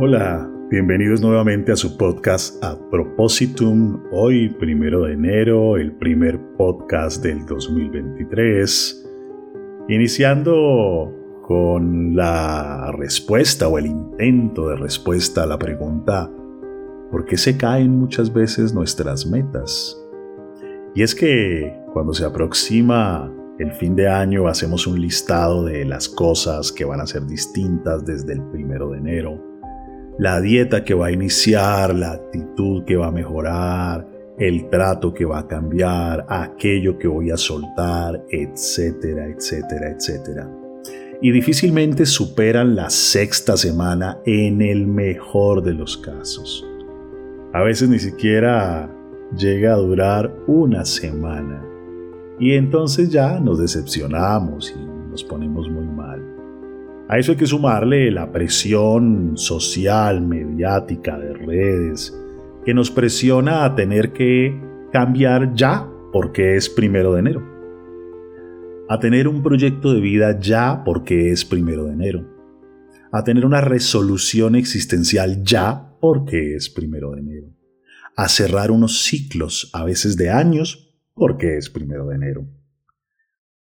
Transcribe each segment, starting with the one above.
Hola, bienvenidos nuevamente a su podcast A Propositum. Hoy, primero de enero, el primer podcast del 2023. Iniciando con la respuesta o el intento de respuesta a la pregunta ¿por qué se caen muchas veces nuestras metas? Y es que cuando se aproxima el fin de año hacemos un listado de las cosas que van a ser distintas desde el primero de enero la dieta que va a iniciar, la actitud que va a mejorar, el trato que va a cambiar, aquello que voy a soltar, etcétera, etcétera, etcétera. Y difícilmente superan la sexta semana en el mejor de los casos. A veces ni siquiera llega a durar una semana. Y entonces ya nos decepcionamos y nos ponemos muy mal. A eso hay que sumarle la presión social, mediática, de redes, que nos presiona a tener que cambiar ya porque es primero de enero. A tener un proyecto de vida ya porque es primero de enero. A tener una resolución existencial ya porque es primero de enero. A cerrar unos ciclos, a veces de años, porque es primero de enero.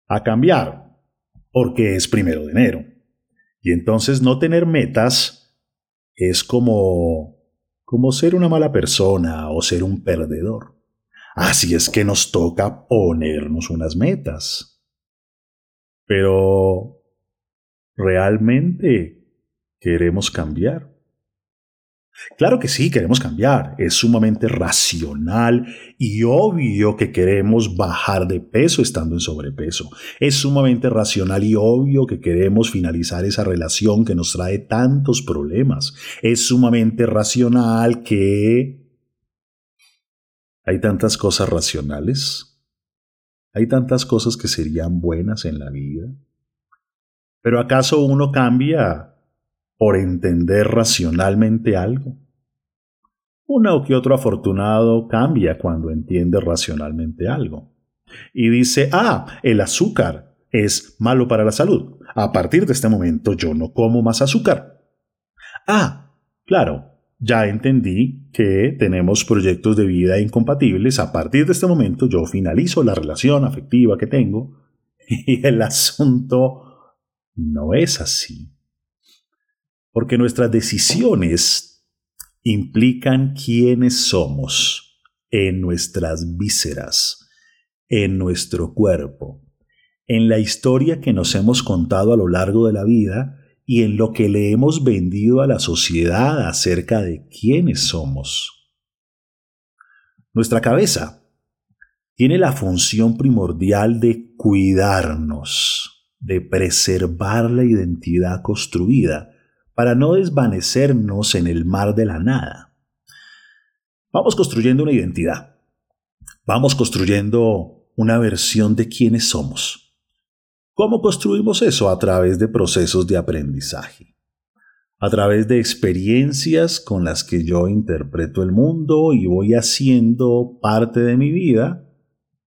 A cambiar porque es primero de enero y entonces no tener metas es como como ser una mala persona o ser un perdedor. Así es que nos toca ponernos unas metas. Pero ¿realmente queremos cambiar? Claro que sí, queremos cambiar. Es sumamente racional y obvio que queremos bajar de peso estando en sobrepeso. Es sumamente racional y obvio que queremos finalizar esa relación que nos trae tantos problemas. Es sumamente racional que... Hay tantas cosas racionales. Hay tantas cosas que serían buenas en la vida. Pero ¿acaso uno cambia por entender racionalmente algo. Uno o que otro afortunado cambia cuando entiende racionalmente algo. Y dice, ah, el azúcar es malo para la salud. A partir de este momento yo no como más azúcar. Ah, claro, ya entendí que tenemos proyectos de vida incompatibles. A partir de este momento yo finalizo la relación afectiva que tengo. Y el asunto no es así porque nuestras decisiones implican quiénes somos en nuestras vísceras, en nuestro cuerpo, en la historia que nos hemos contado a lo largo de la vida y en lo que le hemos vendido a la sociedad acerca de quiénes somos. Nuestra cabeza tiene la función primordial de cuidarnos, de preservar la identidad construida, para no desvanecernos en el mar de la nada. Vamos construyendo una identidad. Vamos construyendo una versión de quiénes somos. ¿Cómo construimos eso? A través de procesos de aprendizaje. A través de experiencias con las que yo interpreto el mundo y voy haciendo parte de mi vida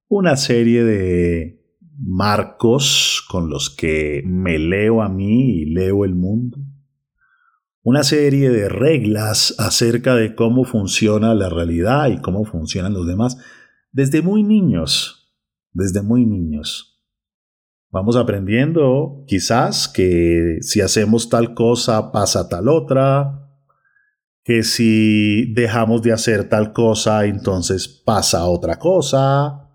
una serie de marcos con los que me leo a mí y leo el mundo una serie de reglas acerca de cómo funciona la realidad y cómo funcionan los demás desde muy niños, desde muy niños. Vamos aprendiendo quizás que si hacemos tal cosa pasa tal otra, que si dejamos de hacer tal cosa entonces pasa otra cosa,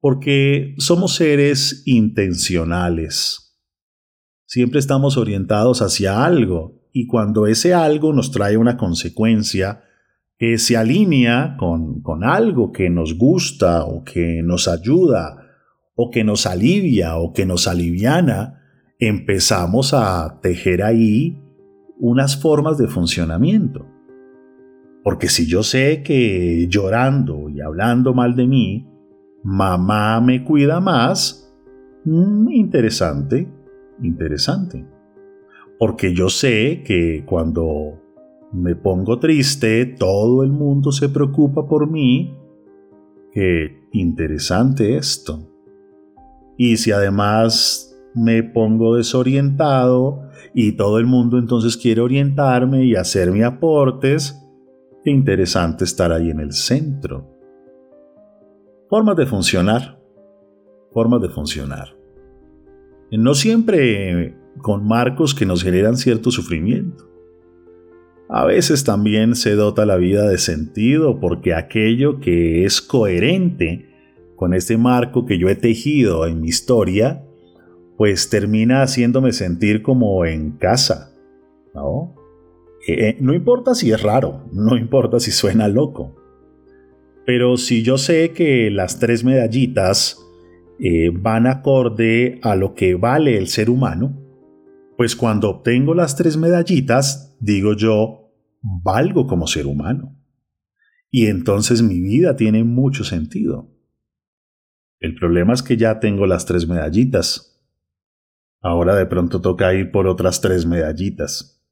porque somos seres intencionales. Siempre estamos orientados hacia algo y cuando ese algo nos trae una consecuencia que se alinea con, con algo que nos gusta o que nos ayuda o que nos alivia o que nos aliviana, empezamos a tejer ahí unas formas de funcionamiento. Porque si yo sé que llorando y hablando mal de mí, mamá me cuida más, mm, interesante, interesante porque yo sé que cuando me pongo triste, todo el mundo se preocupa por mí. Qué interesante esto. Y si además me pongo desorientado y todo el mundo entonces quiere orientarme y hacerme aportes. Qué interesante estar ahí en el centro. Formas de funcionar. Formas de funcionar. No siempre con marcos que nos generan cierto sufrimiento. A veces también se dota la vida de sentido porque aquello que es coherente con este marco que yo he tejido en mi historia, pues termina haciéndome sentir como en casa, ¿no? Eh, no importa si es raro, no importa si suena loco, pero si yo sé que las tres medallitas eh, van acorde a lo que vale el ser humano, pues cuando obtengo las tres medallitas, digo yo, valgo como ser humano. Y entonces mi vida tiene mucho sentido. El problema es que ya tengo las tres medallitas. Ahora de pronto toca ir por otras tres medallitas.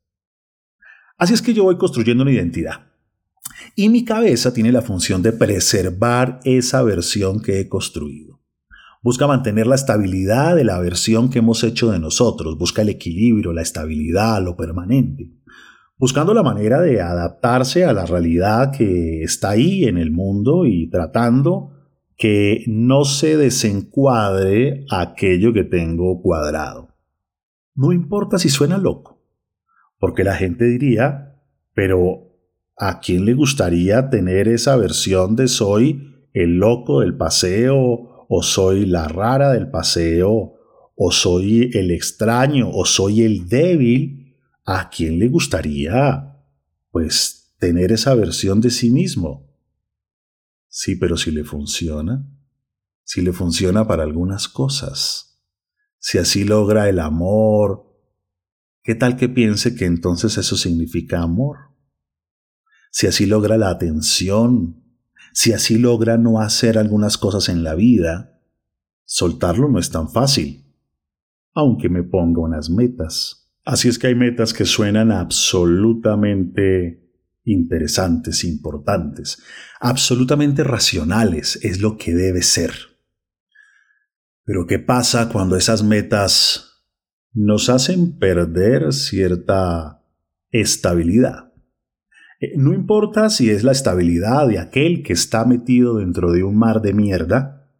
Así es que yo voy construyendo una identidad. Y mi cabeza tiene la función de preservar esa versión que he construido. Busca mantener la estabilidad de la versión que hemos hecho de nosotros, busca el equilibrio, la estabilidad, lo permanente, buscando la manera de adaptarse a la realidad que está ahí en el mundo y tratando que no se desencuadre aquello que tengo cuadrado. No importa si suena loco, porque la gente diría, pero ¿a quién le gustaría tener esa versión de soy el loco del paseo o soy la rara del paseo, o soy el extraño, o soy el débil, ¿a quién le gustaría, pues, tener esa versión de sí mismo? Sí, pero si le funciona, si le funciona para algunas cosas, si así logra el amor, ¿qué tal que piense que entonces eso significa amor? Si así logra la atención, si así logra no hacer algunas cosas en la vida, soltarlo no es tan fácil, aunque me ponga unas metas. Así es que hay metas que suenan absolutamente interesantes, importantes, absolutamente racionales, es lo que debe ser. Pero ¿qué pasa cuando esas metas nos hacen perder cierta estabilidad? Eh, no importa si es la estabilidad de aquel que está metido dentro de un mar de mierda,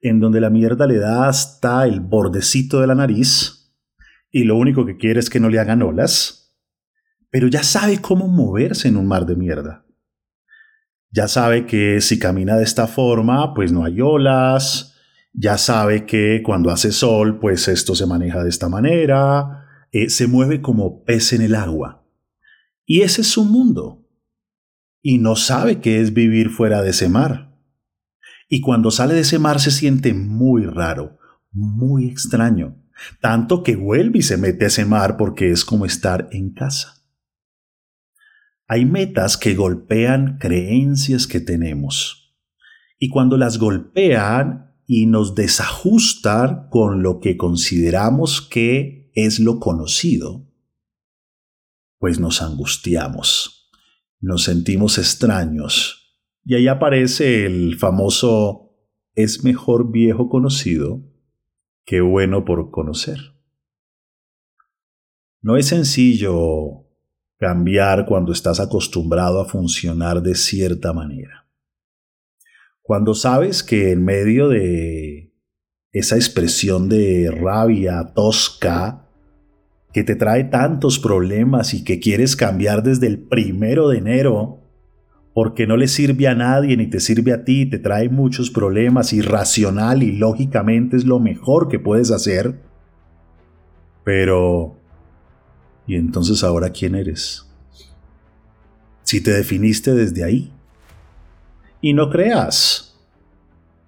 en donde la mierda le da hasta el bordecito de la nariz y lo único que quiere es que no le hagan olas, pero ya sabe cómo moverse en un mar de mierda. Ya sabe que si camina de esta forma, pues no hay olas, ya sabe que cuando hace sol, pues esto se maneja de esta manera, eh, se mueve como pez en el agua. Y ese es su mundo. Y no sabe qué es vivir fuera de ese mar. Y cuando sale de ese mar se siente muy raro, muy extraño, tanto que vuelve y se mete a ese mar porque es como estar en casa. Hay metas que golpean creencias que tenemos. Y cuando las golpean y nos desajustan con lo que consideramos que es lo conocido, pues nos angustiamos, nos sentimos extraños, y ahí aparece el famoso es mejor viejo conocido que bueno por conocer. No es sencillo cambiar cuando estás acostumbrado a funcionar de cierta manera. Cuando sabes que en medio de esa expresión de rabia tosca, que te trae tantos problemas y que quieres cambiar desde el primero de enero porque no le sirve a nadie ni te sirve a ti, te trae muchos problemas y racional y lógicamente es lo mejor que puedes hacer. Pero... ¿Y entonces ahora quién eres? Si te definiste desde ahí. Y no creas,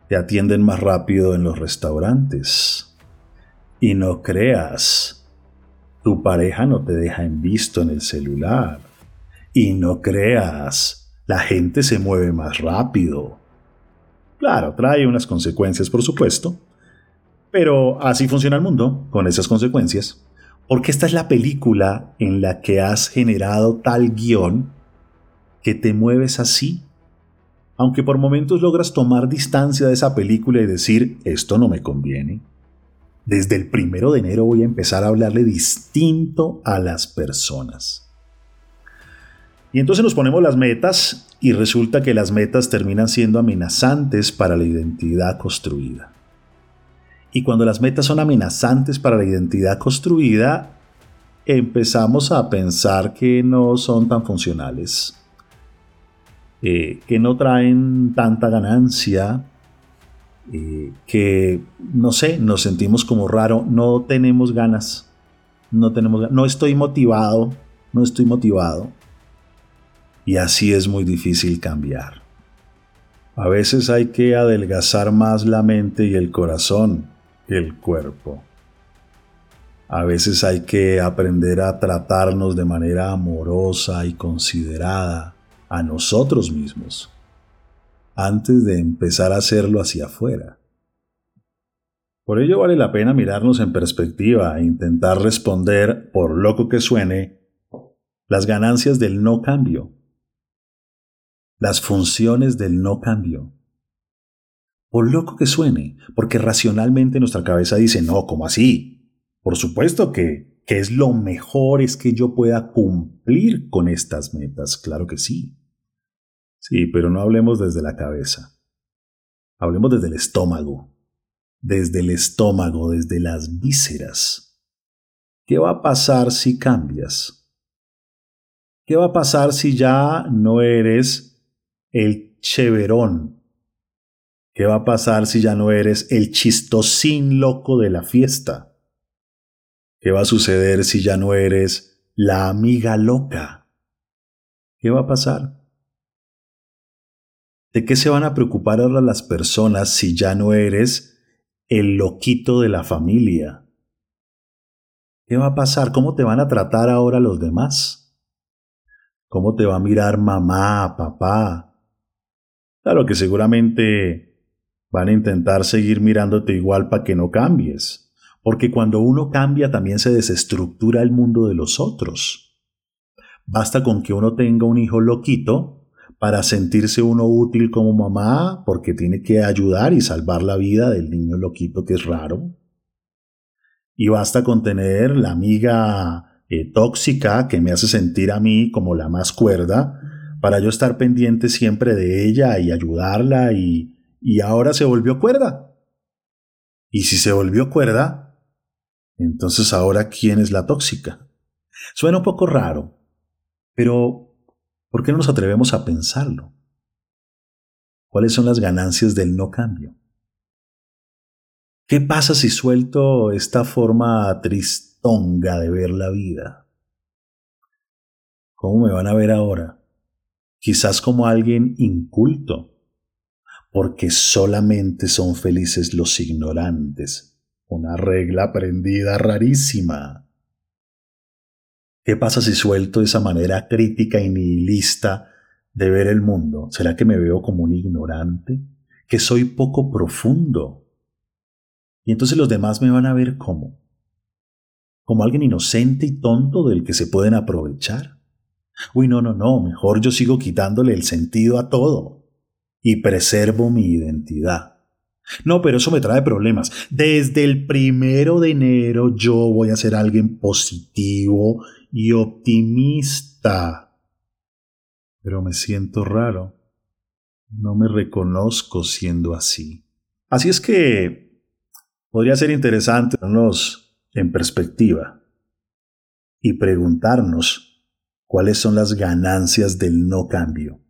te atienden más rápido en los restaurantes. Y no creas, tu pareja no te deja en visto en el celular. Y no creas, la gente se mueve más rápido. Claro, trae unas consecuencias, por supuesto. Pero así funciona el mundo, con esas consecuencias. Porque esta es la película en la que has generado tal guion que te mueves así. Aunque por momentos logras tomar distancia de esa película y decir, esto no me conviene. Desde el primero de enero voy a empezar a hablarle distinto a las personas. Y entonces nos ponemos las metas y resulta que las metas terminan siendo amenazantes para la identidad construida. Y cuando las metas son amenazantes para la identidad construida, empezamos a pensar que no son tan funcionales, eh, que no traen tanta ganancia, eh, que, no sé, nos sentimos como raro, no tenemos ganas, no tenemos no estoy motivado, no estoy motivado. Y así es muy difícil cambiar. A veces hay que adelgazar más la mente y el corazón que el cuerpo. A veces hay que aprender a tratarnos de manera amorosa y considerada a nosotros mismos antes de empezar a hacerlo hacia afuera. Por ello vale la pena mirarnos en perspectiva e intentar responder, por loco que suene, las ganancias del no cambio, las funciones del no cambio. Por loco que suene, porque racionalmente nuestra cabeza dice, no, ¿cómo así? Por supuesto que, que es lo mejor es que yo pueda cumplir con estas metas, claro que sí. Sí, pero no hablemos desde la cabeza. Hablemos desde el estómago. Desde el estómago, desde las vísceras. ¿Qué va a pasar si cambias? ¿Qué va a pasar si ya no eres el cheverón? ¿Qué va a pasar si ya no eres el chistosín loco de la fiesta? ¿Qué va a suceder si ya no eres la amiga loca? ¿Qué va a pasar? ¿De qué se van a preocupar ahora las personas si ya no eres el loquito de la familia? ¿Qué va a pasar? ¿Cómo te van a tratar ahora los demás? ¿Cómo te va a mirar mamá, papá? Claro que seguramente van a intentar seguir mirándote igual para que no cambies, porque cuando uno cambia también se desestructura el mundo de los otros. Basta con que uno tenga un hijo loquito para sentirse uno útil como mamá porque tiene que ayudar y salvar la vida del niño loquito que es raro. Y basta con tener la amiga eh, tóxica que me hace sentir a mí como la más cuerda para yo estar pendiente siempre de ella y ayudarla y, y ahora se volvió cuerda. Y si se volvió cuerda, entonces ahora ¿quién es la tóxica? Suena un poco raro, pero ¿Por qué no nos atrevemos a pensarlo? ¿Cuáles son las ganancias del no cambio? ¿Qué pasa si suelto esta forma tristonga de ver la vida? ¿Cómo me van a ver ahora? Quizás como alguien inculto, porque solamente son felices los ignorantes. Una regla aprendida rarísima. ¿Qué pasa si suelto esa manera crítica y nihilista de ver el mundo? ¿Será que me veo como un ignorante? ¿Que soy poco profundo? Y entonces los demás me van a ver como como alguien inocente y tonto del que se pueden aprovechar. Uy, no, no, no, mejor yo sigo quitándole el sentido a todo y preservo mi identidad. No, pero eso me trae problemas. Desde el primero de enero yo voy a ser alguien positivo y optimista. Pero me siento raro. No me reconozco siendo así. Así es que podría ser interesante vernos en perspectiva y preguntarnos cuáles son las ganancias del no cambio.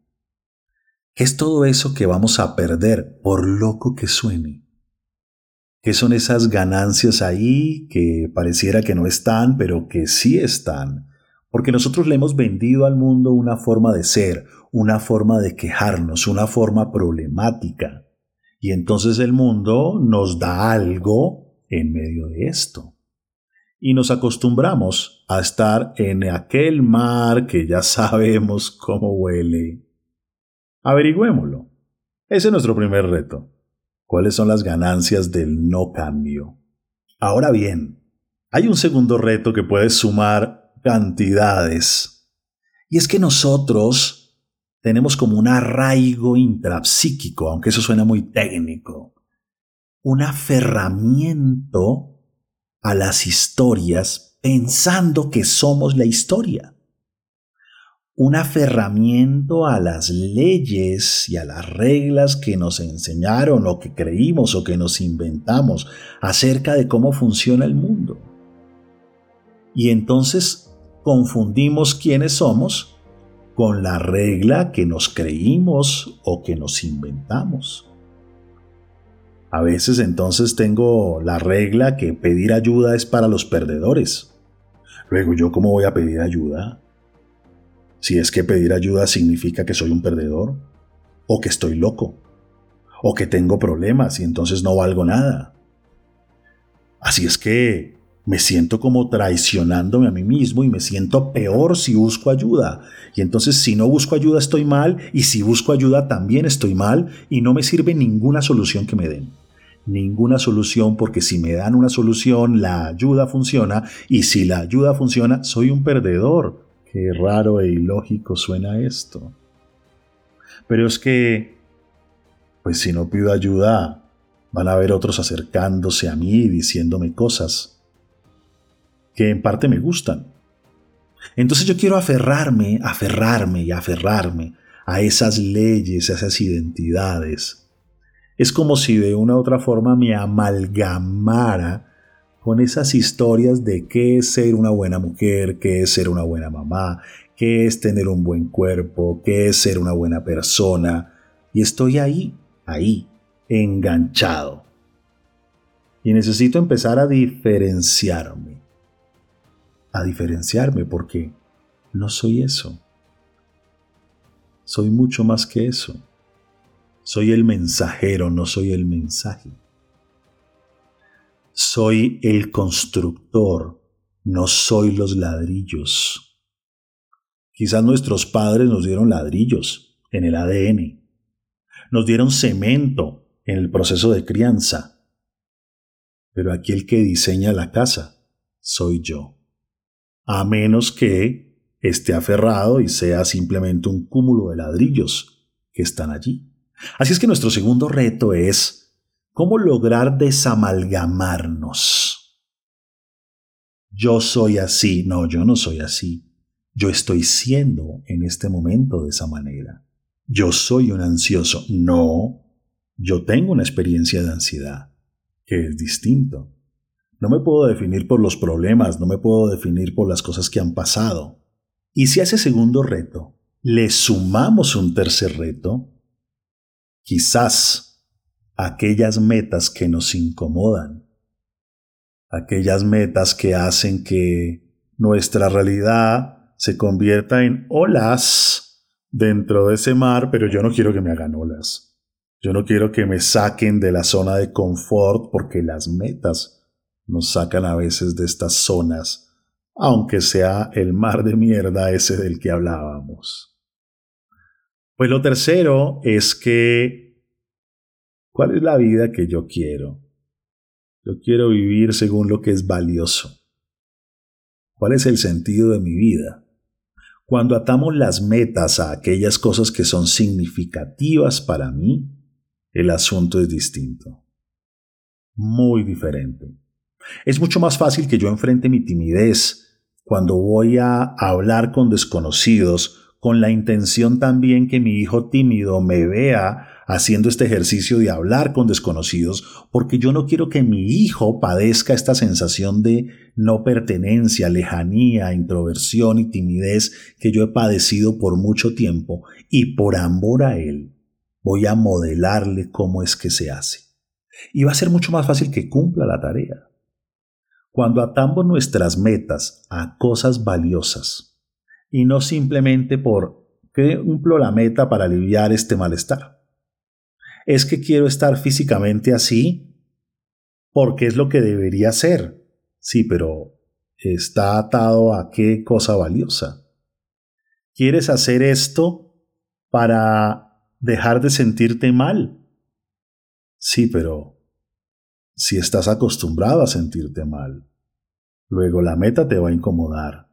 ¿Qué es todo eso que vamos a perder por loco que suene? ¿Qué son esas ganancias ahí que pareciera que no están, pero que sí están? Porque nosotros le hemos vendido al mundo una forma de ser, una forma de quejarnos, una forma problemática. Y entonces el mundo nos da algo en medio de esto. Y nos acostumbramos a estar en aquel mar que ya sabemos cómo huele. Averigüémoslo. Ese es nuestro primer reto cuáles son las ganancias del no cambio. Ahora bien, hay un segundo reto que puede sumar cantidades. Y es que nosotros tenemos como un arraigo intrapsíquico, aunque eso suena muy técnico, un aferramiento a las historias pensando que somos la historia. Un aferramiento a las leyes y a las reglas que nos enseñaron o que creímos o que nos inventamos acerca de cómo funciona el mundo. Y entonces confundimos quiénes somos con la regla que nos creímos o que nos inventamos. A veces entonces tengo la regla que pedir ayuda es para los perdedores. Luego, ¿yo cómo voy a pedir ayuda? Si es que pedir ayuda significa que soy un perdedor, o que estoy loco, o que tengo problemas y entonces no valgo nada. Así es que me siento como traicionándome a mí mismo y me siento peor si busco ayuda. Y entonces si no busco ayuda estoy mal y si busco ayuda también estoy mal y no me sirve ninguna solución que me den. Ninguna solución porque si me dan una solución la ayuda funciona y si la ayuda funciona soy un perdedor. Qué raro e ilógico suena esto. Pero es que, pues si no pido ayuda, van a haber otros acercándose a mí y diciéndome cosas que en parte me gustan. Entonces yo quiero aferrarme, aferrarme y aferrarme a esas leyes, a esas identidades. Es como si de una u otra forma me amalgamara con esas historias de qué es ser una buena mujer, qué es ser una buena mamá, qué es tener un buen cuerpo, qué es ser una buena persona. Y estoy ahí, ahí, enganchado. Y necesito empezar a diferenciarme a diferenciarme porque no soy eso. Soy mucho más que eso. Soy el mensajero, no soy el mensaje. Soy el constructor, no soy los ladrillos. Quizás nuestros padres nos dieron ladrillos en el ADN. Nos dieron cemento en el proceso de crianza. Pero aquí el que diseña la casa soy yo a menos que esté aferrado y sea simplemente un cúmulo de ladrillos que están allí. Así es que nuestro segundo reto es cómo lograr desamalgamarnos. Yo soy así, no, yo no soy así. Yo estoy siendo en este momento de esa manera. Yo soy un ansioso, no, yo tengo una experiencia de ansiedad, que es distinto. No me puedo definir por los problemas, no me puedo definir por las cosas que han pasado. Y si a ese segundo reto le sumamos un tercer reto, quizás aquellas metas que nos incomodan, aquellas metas que hacen que nuestra realidad se convierta en olas dentro de ese mar, pero yo no quiero que me hagan olas. Yo no quiero que me saquen de la zona de confort porque las metas nos sacan a veces de estas zonas, aunque sea el mar de mierda ese del que hablábamos. Pues lo tercero es que, ¿cuál es la vida que yo quiero? Yo quiero vivir según lo que es valioso. ¿Cuál es el sentido de mi vida? Cuando atamos las metas a aquellas cosas que son significativas para mí, el asunto es distinto. Muy diferente. Es mucho más fácil que yo enfrente mi timidez cuando voy a hablar con desconocidos con la intención también que mi hijo tímido me vea haciendo este ejercicio de hablar con desconocidos, porque yo no quiero que mi hijo padezca esta sensación de no pertenencia, lejanía, introversión y timidez que yo he padecido por mucho tiempo, y por amor a él voy a modelarle cómo es que se hace. Y va a ser mucho más fácil que cumpla la tarea. Cuando atamos nuestras metas a cosas valiosas y no simplemente por que cumplo la meta para aliviar este malestar. Es que quiero estar físicamente así porque es lo que debería ser. Sí, pero está atado a qué cosa valiosa. ¿Quieres hacer esto para dejar de sentirte mal? Sí, pero si estás acostumbrado a sentirte mal. Luego la meta te va a incomodar.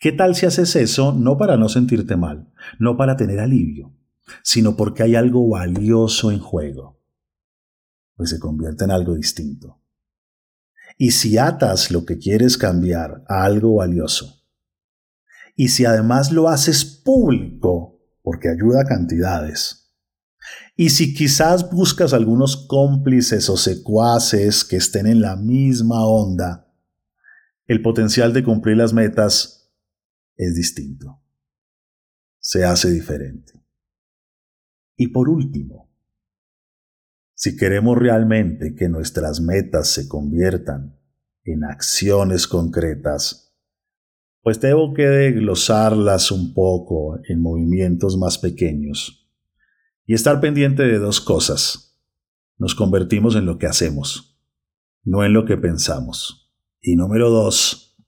¿Qué tal si haces eso no para no sentirte mal, no para tener alivio, sino porque hay algo valioso en juego? Pues se convierte en algo distinto. Y si atas lo que quieres cambiar a algo valioso, y si además lo haces público, porque ayuda a cantidades, y si quizás buscas algunos cómplices o secuaces que estén en la misma onda, el potencial de cumplir las metas es distinto. Se hace diferente. Y por último, si queremos realmente que nuestras metas se conviertan en acciones concretas, pues tengo que desglosarlas un poco en movimientos más pequeños y estar pendiente de dos cosas. Nos convertimos en lo que hacemos, no en lo que pensamos. Y número dos,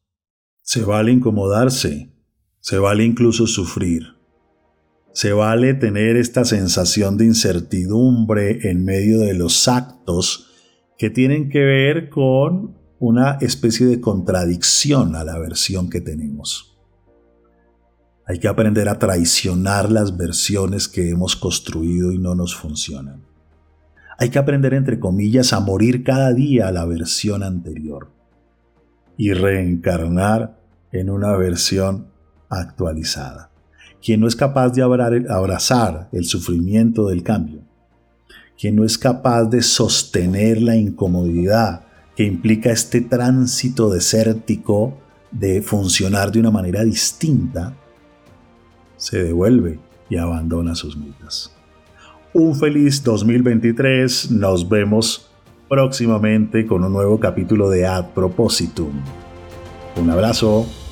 se vale incomodarse, se vale incluso sufrir. Se vale tener esta sensación de incertidumbre en medio de los actos que tienen que ver con una especie de contradicción a la versión que tenemos. Hay que aprender a traicionar las versiones que hemos construido y no nos funcionan. Hay que aprender, entre comillas, a morir cada día a la versión anterior y reencarnar en una versión actualizada quien no es capaz de abrazar el sufrimiento del cambio, quien no es capaz de sostener la incomodidad que implica este tránsito desértico de funcionar de una manera distinta, se devuelve y abandona sus metas. Un feliz 2023, nos vemos próximamente con un nuevo capítulo de Ad Propositum. Un abrazo.